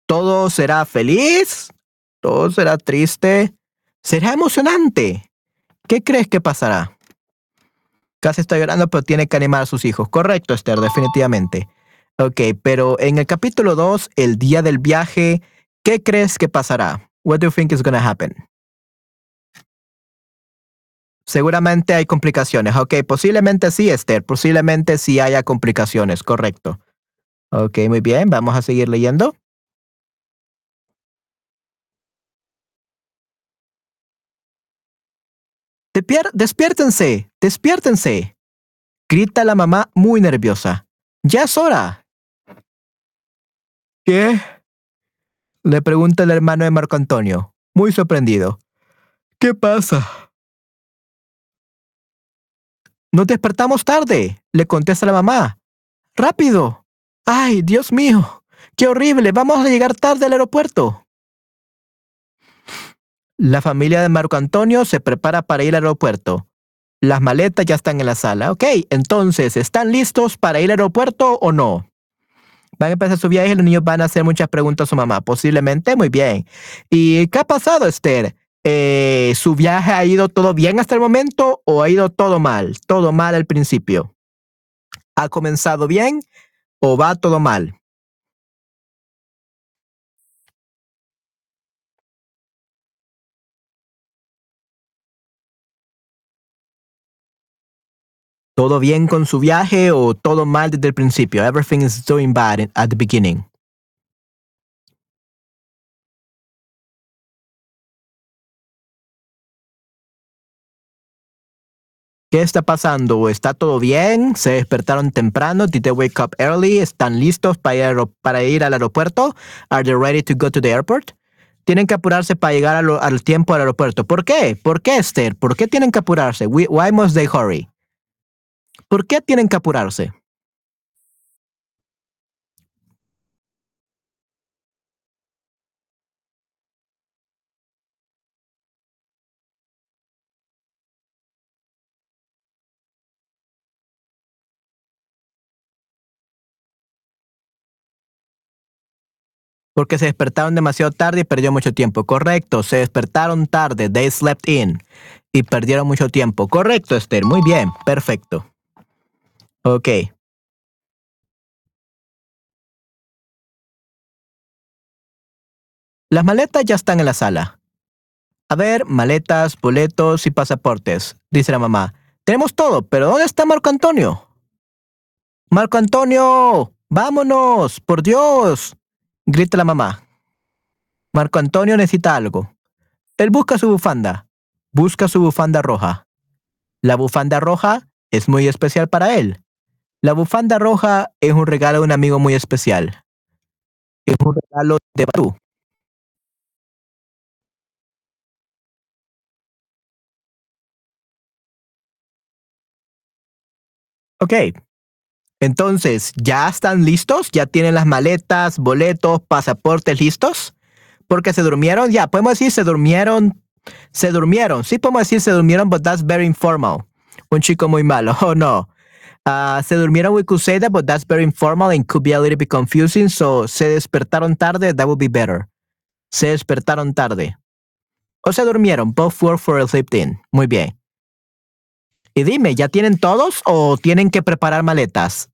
¿Todo será feliz? ¿Todo será triste? ¿Será emocionante? ¿Qué crees que pasará? Casi está llorando, pero tiene que animar a sus hijos. Correcto, Esther, definitivamente. Ok, pero en el capítulo 2, el día del viaje, ¿qué crees que pasará? What do you think is going to happen? Seguramente hay complicaciones. Ok, posiblemente sí, Esther. Posiblemente sí haya complicaciones, correcto. Ok, muy bien. Vamos a seguir leyendo. despiértense, despiértense. Grita la mamá muy nerviosa. Ya es hora. ¿Qué? Le pregunta el hermano de Marco Antonio, muy sorprendido. ¿Qué pasa? Nos despertamos tarde, le contesta la mamá. ¡Rápido! ¡Ay, Dios mío! ¡Qué horrible! Vamos a llegar tarde al aeropuerto. La familia de Marco Antonio se prepara para ir al aeropuerto. Las maletas ya están en la sala. Ok, entonces, ¿están listos para ir al aeropuerto o no? Van a empezar su viaje y los niños van a hacer muchas preguntas a su mamá. Posiblemente, muy bien. ¿Y qué ha pasado, Esther? Eh, ¿Su viaje ha ido todo bien hasta el momento o ha ido todo mal? Todo mal al principio. ¿Ha comenzado bien o va todo mal? ¿Todo bien con su viaje o todo mal desde el principio? Everything is doing bad at the beginning. ¿Qué está pasando? ¿Está todo bien? ¿Se despertaron temprano? Did they wake up early? ¿Están listos para ir, para ir al aeropuerto? Are they ready to go to the airport? Tienen que apurarse para llegar al tiempo al aeropuerto. ¿Por qué? ¿Por qué, Esther? ¿Por qué tienen que apurarse? Why must they hurry? ¿Por qué tienen que apurarse? Porque se despertaron demasiado tarde y perdió mucho tiempo. Correcto, se despertaron tarde. They slept in. Y perdieron mucho tiempo. Correcto, Esther. Muy bien. Perfecto. Ok. Las maletas ya están en la sala. A ver, maletas, boletos y pasaportes, dice la mamá. Tenemos todo, pero ¿dónde está Marco Antonio? Marco Antonio, vámonos, por Dios, grita la mamá. Marco Antonio necesita algo. Él busca su bufanda. Busca su bufanda roja. La bufanda roja es muy especial para él. La bufanda roja es un regalo de un amigo muy especial. Es un regalo de Barú. Ok. Entonces, ¿ya están listos? ¿Ya tienen las maletas, boletos, pasaportes listos? Porque se durmieron, ya, podemos decir se durmieron, se durmieron. Sí podemos decir se durmieron, but that's very informal. Un chico muy malo. <laughs> Oh no. Uh, se durmieron, we could say that, but that's very informal and could be a little bit confusing. So, se despertaron tarde, that would be better. Se despertaron tarde. O se durmieron, both work for a sleep in. Muy bien. Y dime, ¿ya tienen todos o tienen que preparar maletas?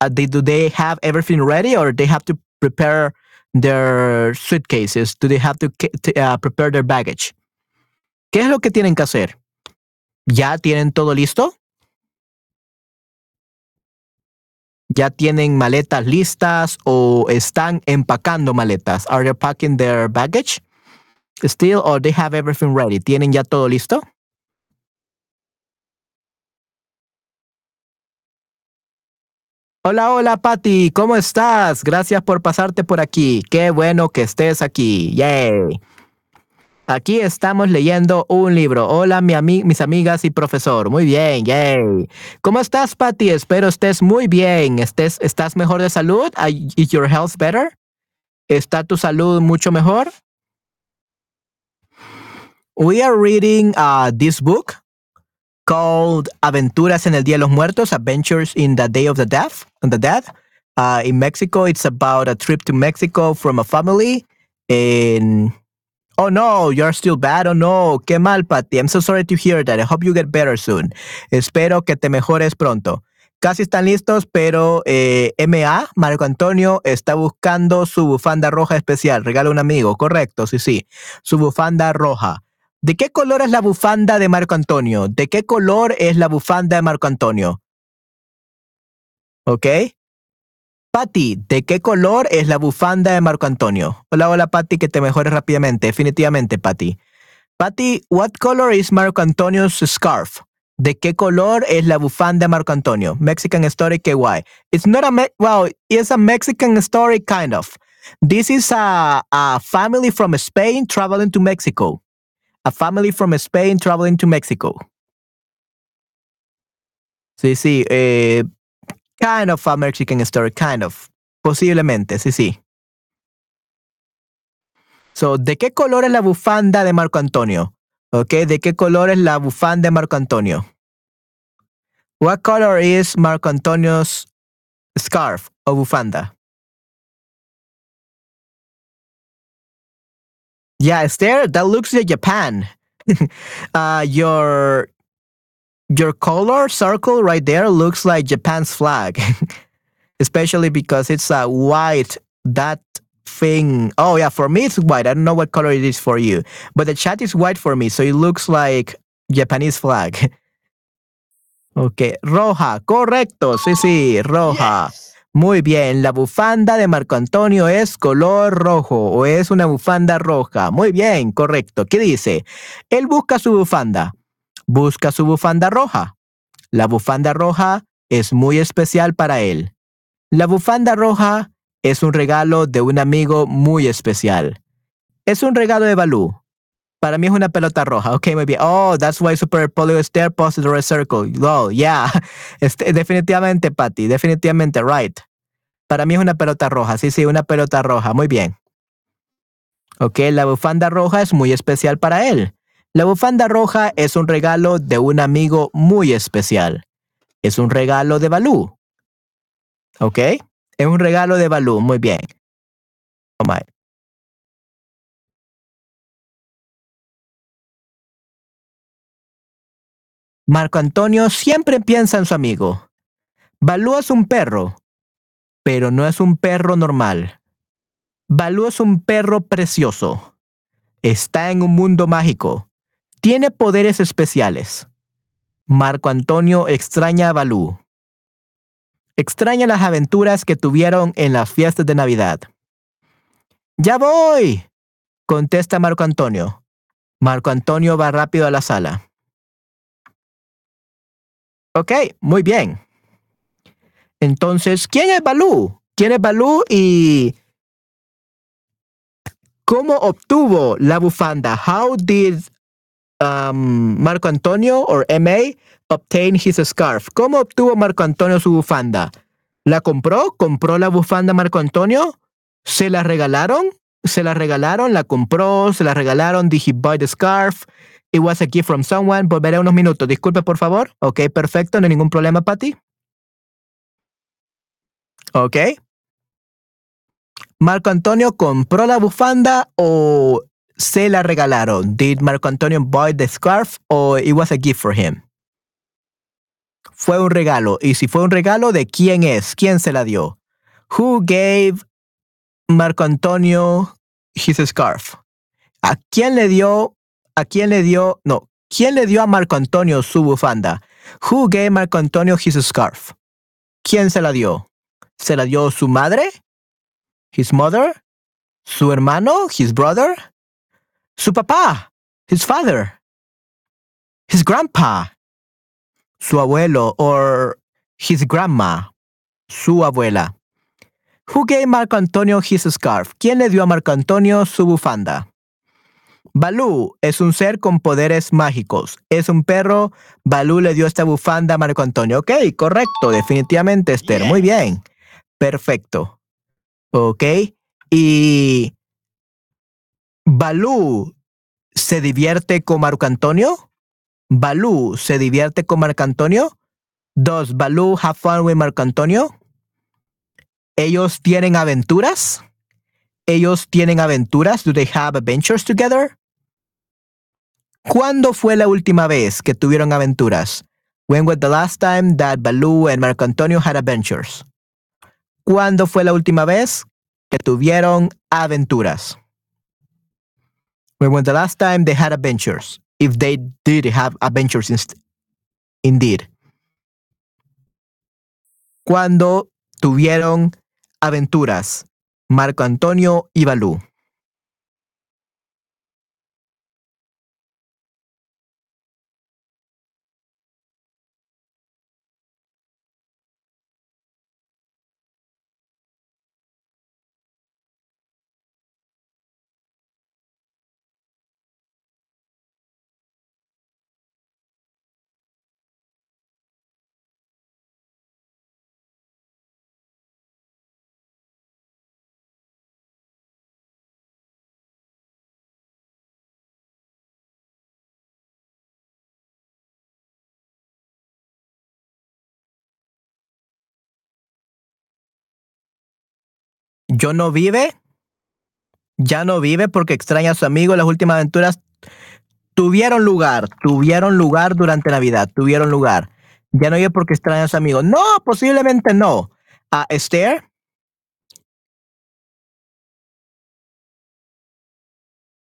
Uh, do they have everything ready or they have to prepare their suitcases? Do they have to uh, prepare their baggage? ¿Qué es lo que tienen que hacer? ¿Ya tienen todo listo? Ya tienen maletas listas o están empacando maletas? Are they packing their baggage still or they have everything ready? ¿Tienen ya todo listo? Hola, hola, Patty, ¿cómo estás? Gracias por pasarte por aquí. Qué bueno que estés aquí. Yay. Aquí estamos leyendo un libro. Hola, mi mis amigas y profesor. Muy bien, yay. ¿Cómo estás, Patty? Espero estés muy bien. Estés, ¿Estás mejor de salud? ¿Is your health better? ¿Está tu salud mucho mejor? We are reading uh, this book called Aventuras en el Día de los Muertos, Adventures in the Day of the Death, the Dead. Uh, in Mexico, it's about a trip to Mexico from a family in Oh no, you're still bad. Oh no, qué mal, Patty. I'm so sorry to hear that. I hope you get better soon. Espero que te mejores pronto. Casi están listos, pero eh, MA, Marco Antonio, está buscando su bufanda roja especial. Regala un amigo, correcto, sí, sí. Su bufanda roja. ¿De qué color es la bufanda de Marco Antonio? ¿De qué color es la bufanda de Marco Antonio? ¿Ok? Patty, ¿de qué color es la bufanda de Marco Antonio? Hola, hola, Patty, que te mejores rápidamente. Definitivamente, Patty. Patty, what color is Marco Antonio's scarf? ¿De qué color es la bufanda de Marco Antonio? Mexican story KY. It's not a, well, it's a Mexican story kind of. This is a, a family from Spain traveling to Mexico. A family from Spain traveling to Mexico. Sí, sí, eh, kind of a Mexican story, kind of. Posiblemente, sí, sí. So, ¿de qué color es la bufanda de Marco Antonio? Okay, ¿de qué color es la bufanda de Marco Antonio? What color is Marco Antonio's scarf o bufanda? Yeah, Esther, that looks like Japan. <laughs> uh, your your color circle right there looks like Japan's flag, <laughs> especially because it's a white. That thing. Oh yeah, for me it's white. I don't know what color it is for you, but the chat is white for me, so it looks like Japanese flag. <laughs> ok, roja, correcto. Sí, sí, roja. Yes. Muy bien, la bufanda de Marco Antonio es color rojo o es una bufanda roja. Muy bien, correcto. ¿Qué dice? Él busca su bufanda. Busca su bufanda roja. La bufanda roja es muy especial para él. La bufanda roja es un regalo de un amigo muy especial. Es un regalo de Balú. Para mí es una pelota roja. Ok, muy bien. Oh, that's why Super Polio Stair posted the red circle. Oh, yeah. <laughs> Este, definitivamente, Patty. Definitivamente, right. Para mí es una pelota roja. Sí, sí, una pelota roja. Muy bien. Ok, la bufanda roja es muy especial para él. La bufanda roja es un regalo de un amigo muy especial. Es un regalo de Balú. ¿Ok? Es un regalo de Balú. Muy bien. Oh. Marco Antonio siempre piensa en su amigo. Balú es un perro, pero no es un perro normal. Balú es un perro precioso. Está en un mundo mágico. Tiene poderes especiales. Marco Antonio extraña a Balú. Extraña las aventuras que tuvieron en las fiestas de Navidad. Ya voy, contesta Marco Antonio. Marco Antonio va rápido a la sala. Ok, muy bien. Entonces, ¿quién es Balú? ¿Quién es Balú y cómo obtuvo la bufanda? How did um, Marco Antonio or MA obtain his scarf. ¿Cómo obtuvo Marco Antonio su bufanda? ¿La compró? ¿Compró la bufanda Marco Antonio? ¿Se la regalaron? ¿Se la regalaron? ¿La compró? ¿Se la regalaron? ¿Did he buy the scarf? It was a gift from someone. Volveré unos minutos. Disculpe, por favor. Ok, perfecto. No hay ningún problema, Patty. Ok. ¿Marco Antonio compró la bufanda o se la regalaron? Did Marco Antonio buy the scarf or it was a gift for him? Fue un regalo. Y si fue un regalo, ¿de quién es? ¿Quién se la dio? Who gave Marco Antonio his scarf? ¿A quién le dio? ¿A quién le dio? No. ¿Quién le dio a Marco Antonio su bufanda? Who gave Marco Antonio his scarf? ¿Quién se la dio? ¿Se la dio su madre? His mother? ¿Su hermano? His brother? Su papá? His father? His grandpa? su abuelo or his grandma, su abuela. Who gave Marco Antonio his scarf? ¿Quién le dio a Marco Antonio su bufanda? Balú es un ser con poderes mágicos. Es un perro. Balú le dio esta bufanda a Marco Antonio. Ok, correcto, definitivamente, Esther. Muy bien. Perfecto. Ok. Y Balú se divierte con Marco Antonio. Balú se divierte con Marco Antonio. Dos, Balú have fun with Marco Antonio. Ellos tienen aventuras. Ellos tienen aventuras. Do they have adventures together? ¿Cuándo fue la última vez que tuvieron aventuras? When was the last time that Balú and Marco Antonio had adventures? ¿Cuándo fue la última vez que tuvieron aventuras? When the last time they had adventures, if they did have adventures indeed. Cuando tuvieron aventuras, Marco Antonio y Balú. Yo no vive, ya no vive porque extraña a su amigo. Las últimas aventuras tuvieron lugar, tuvieron lugar durante Navidad, tuvieron lugar. Ya no vive porque extraña a su amigo. No, posiblemente no. A Esther.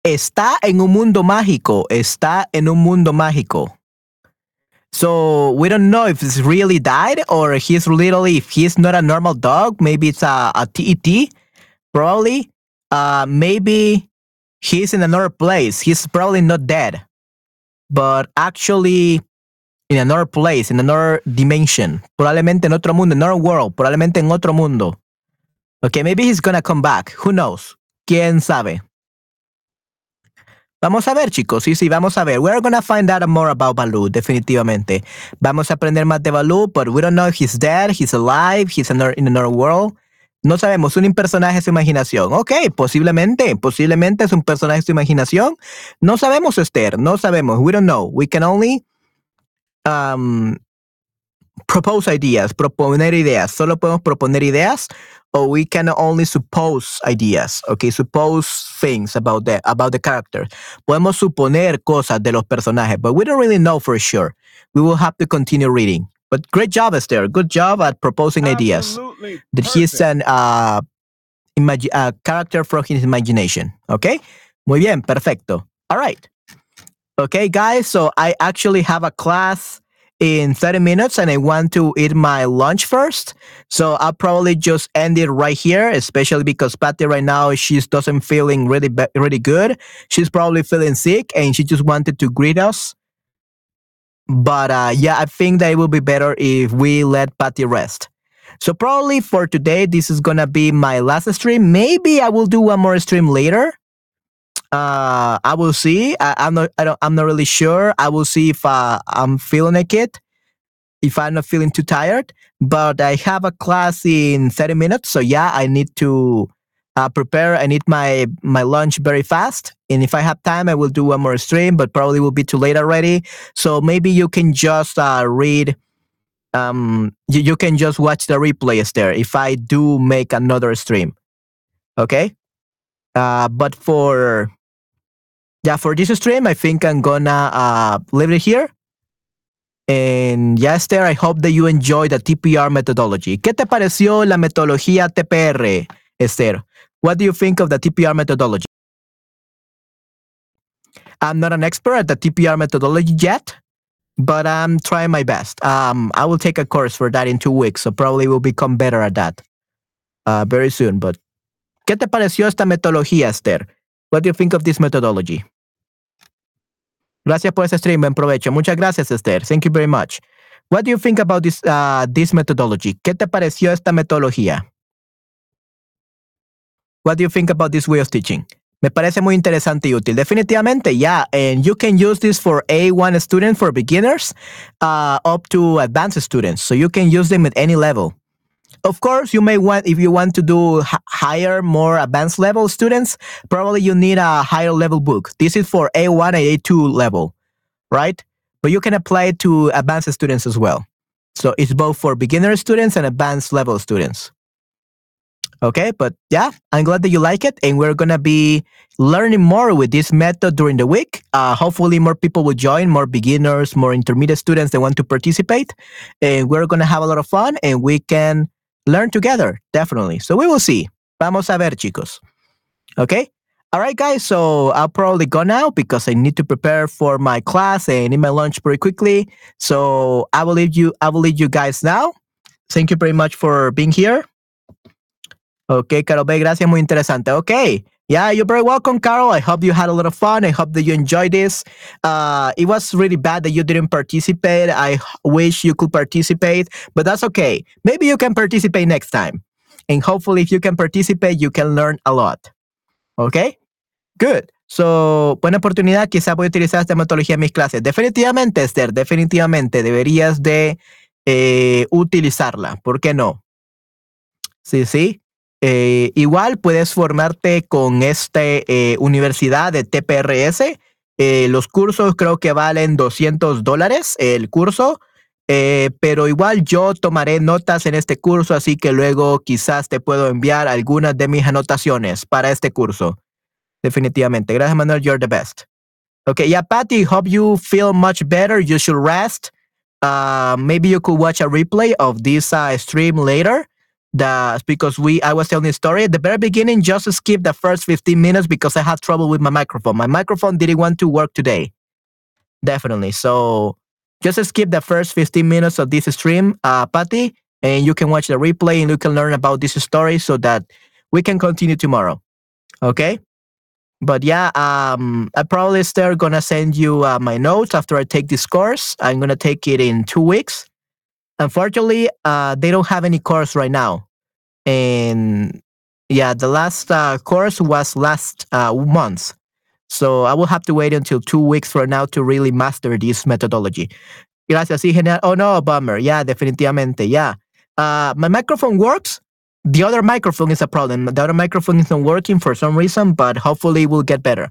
Está en un mundo mágico, está en un mundo mágico. So we don't know if he's really died or he's literally if he's not a normal dog, maybe it's a, a TET, probably. Uh maybe he's in another place. He's probably not dead. But actually in another place, in another dimension. Probablemente en otro mundo, in another world, probablemente en otro mundo. Okay, maybe he's gonna come back. Who knows? ¿Quién sabe? Vamos a ver, chicos. Sí, sí, vamos a ver. We're gonna find out more about Baloo, definitivamente. Vamos a aprender más de Baloo, but we don't know if he's dead, he's alive, he's in another world. No sabemos, un personaje de su imaginación. Ok, posiblemente, posiblemente es un personaje de su imaginación. No sabemos, Esther, no sabemos. We don't know. We can only um, propose ideas, proponer ideas. Solo podemos proponer ideas or we can only suppose ideas, okay? Suppose things about the about the character. Podemos suponer cosas de los personajes, but we don't really know for sure. We will have to continue reading. But great job, Esther. Good job at proposing ideas. That he's an uh, a character from his imagination. Okay? Muy bien, perfecto. All right. Okay, guys. So I actually have a class in 30 minutes and I want to eat my lunch first. So I'll probably just end it right here, especially because Patty right now, she's doesn't feeling really, really good. She's probably feeling sick and she just wanted to greet us. But uh, yeah, I think that it will be better if we let Patty rest. So probably for today, this is gonna be my last stream. Maybe I will do one more stream later. Uh, I will see. I, am not. I don't. I'm not really sure. I will see if uh, I'm feeling like it. If I'm not feeling too tired, but I have a class in 30 minutes, so yeah, I need to uh, prepare and eat my my lunch very fast. And if I have time, I will do one more stream, but probably will be too late already. So maybe you can just uh, read. Um, you, you can just watch the replays there if I do make another stream. Okay. Uh, but for yeah, for this stream, I think I'm gonna uh, leave it here. And yes, there I hope that you enjoy the TPR methodology. ¿Qué te pareció la metodología TPR, Esther? What do you think of the TPR methodology? I'm not an expert at the TPR methodology yet, but I'm trying my best. Um, I will take a course for that in two weeks, so probably will become better at that uh, very soon. But ¿qué te pareció esta metodología, Esther? What do you think of this methodology? Gracias por ese stream. Buen provecho. Muchas gracias, Esther. Thank you very much. What do you think about this, uh, this methodology? ¿Qué te pareció esta metodología? What do you think about this way of teaching? Me parece muy interesante y útil. Definitivamente, yeah. And you can use this for A1 students, for beginners, uh, up to advanced students. So you can use them at any level. Of course, you may want, if you want to do higher, more advanced level students, probably you need a higher level book. This is for A1 and A2 level, right? But you can apply it to advanced students as well. So it's both for beginner students and advanced level students. Okay, but yeah, I'm glad that you like it. And we're going to be learning more with this method during the week. Uh, hopefully, more people will join, more beginners, more intermediate students that want to participate. And we're going to have a lot of fun and we can learn together, definitely. So we will see. Vamos a ver, chicos. Okay. All right, guys. So I'll probably go now because I need to prepare for my class and eat my lunch pretty quickly. So I will leave you. I will leave you guys now. Thank you very much for being here. Okay, Carol B, gracias, muy interesante. Okay. Yeah, you're very welcome, Carol. I hope you had a lot of fun. I hope that you enjoyed this. Uh, it was really bad that you didn't participate. I wish you could participate, but that's okay. Maybe you can participate next time. And hopefully, if you can participate, you can learn a lot. Okay? Good. So, buena oportunidad. Quizá voy a utilizar esta metodología en mis clases. Definitivamente, Esther, definitivamente deberías de eh, utilizarla. ¿Por qué no? Sí, sí. Eh, igual puedes formarte con esta eh, universidad de TPRS. Eh, los cursos creo que valen 200 dólares el curso, pero igual yo tomaré notas en este curso, así que luego quizás te puedo enviar algunas de mis anotaciones para este curso. Definitivamente. Gracias, Manuel. You're the best. Okay, yeah, Patty, hope you feel much better. You should rest. Uh, maybe you could watch a replay of this uh, stream later. The, because we I was telling the story at the very beginning, just skip the first 15 minutes because I had trouble with my microphone. My microphone didn't want to work today. Definitely. So just skip the first 15 minutes of this stream, uh, Patty, and you can watch the replay and you can learn about this story so that we can continue tomorrow. Okay? But yeah, um, I probably still gonna send you uh, my notes after I take this course. I'm gonna take it in two weeks. Unfortunately, uh, they don't have any course right now. And yeah, the last uh, course was last uh, month. So I will have to wait until two weeks from now to really master this methodology. Gracias, sí. Oh no, bummer. Yeah, definitivamente. Yeah. Uh, my microphone works. The other microphone is a problem. The other microphone is not working for some reason, but hopefully it will get better.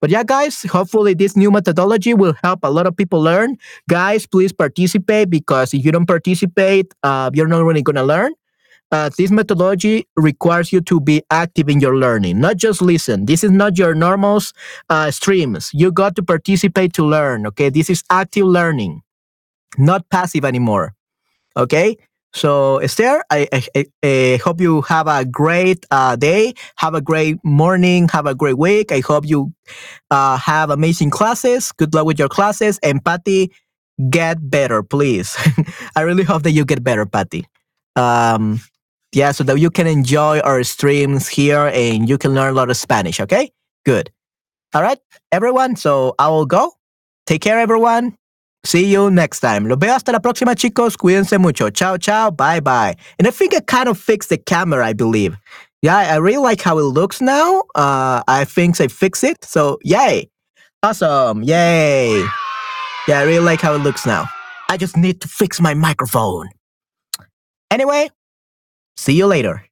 But yeah, guys, hopefully this new methodology will help a lot of people learn. Guys, please participate because if you don't participate, uh, you're not really going to learn. Uh, this methodology requires you to be active in your learning, not just listen. This is not your normal uh, streams. You got to participate to learn. Okay, this is active learning, not passive anymore. Okay, so, Esther, I, I, I, hope you have a great uh, day. Have a great morning. Have a great week. I hope you uh, have amazing classes. Good luck with your classes. And Patty, get better, please. <laughs> I really hope that you get better, Patty. Um, yeah, so that you can enjoy our streams here and you can learn a lot of Spanish. Okay, good. All right, everyone. So I will go. Take care, everyone. See you next time. Los veo hasta la próxima, chicos. Cuídense mucho. Ciao, ciao. Bye, bye. And I think I kind of fixed the camera, I believe. Yeah, I really like how it looks now. Uh, I think I fixed it. So, yay. Awesome. Yay. Yeah, I really like how it looks now. I just need to fix my microphone. Anyway, see you later.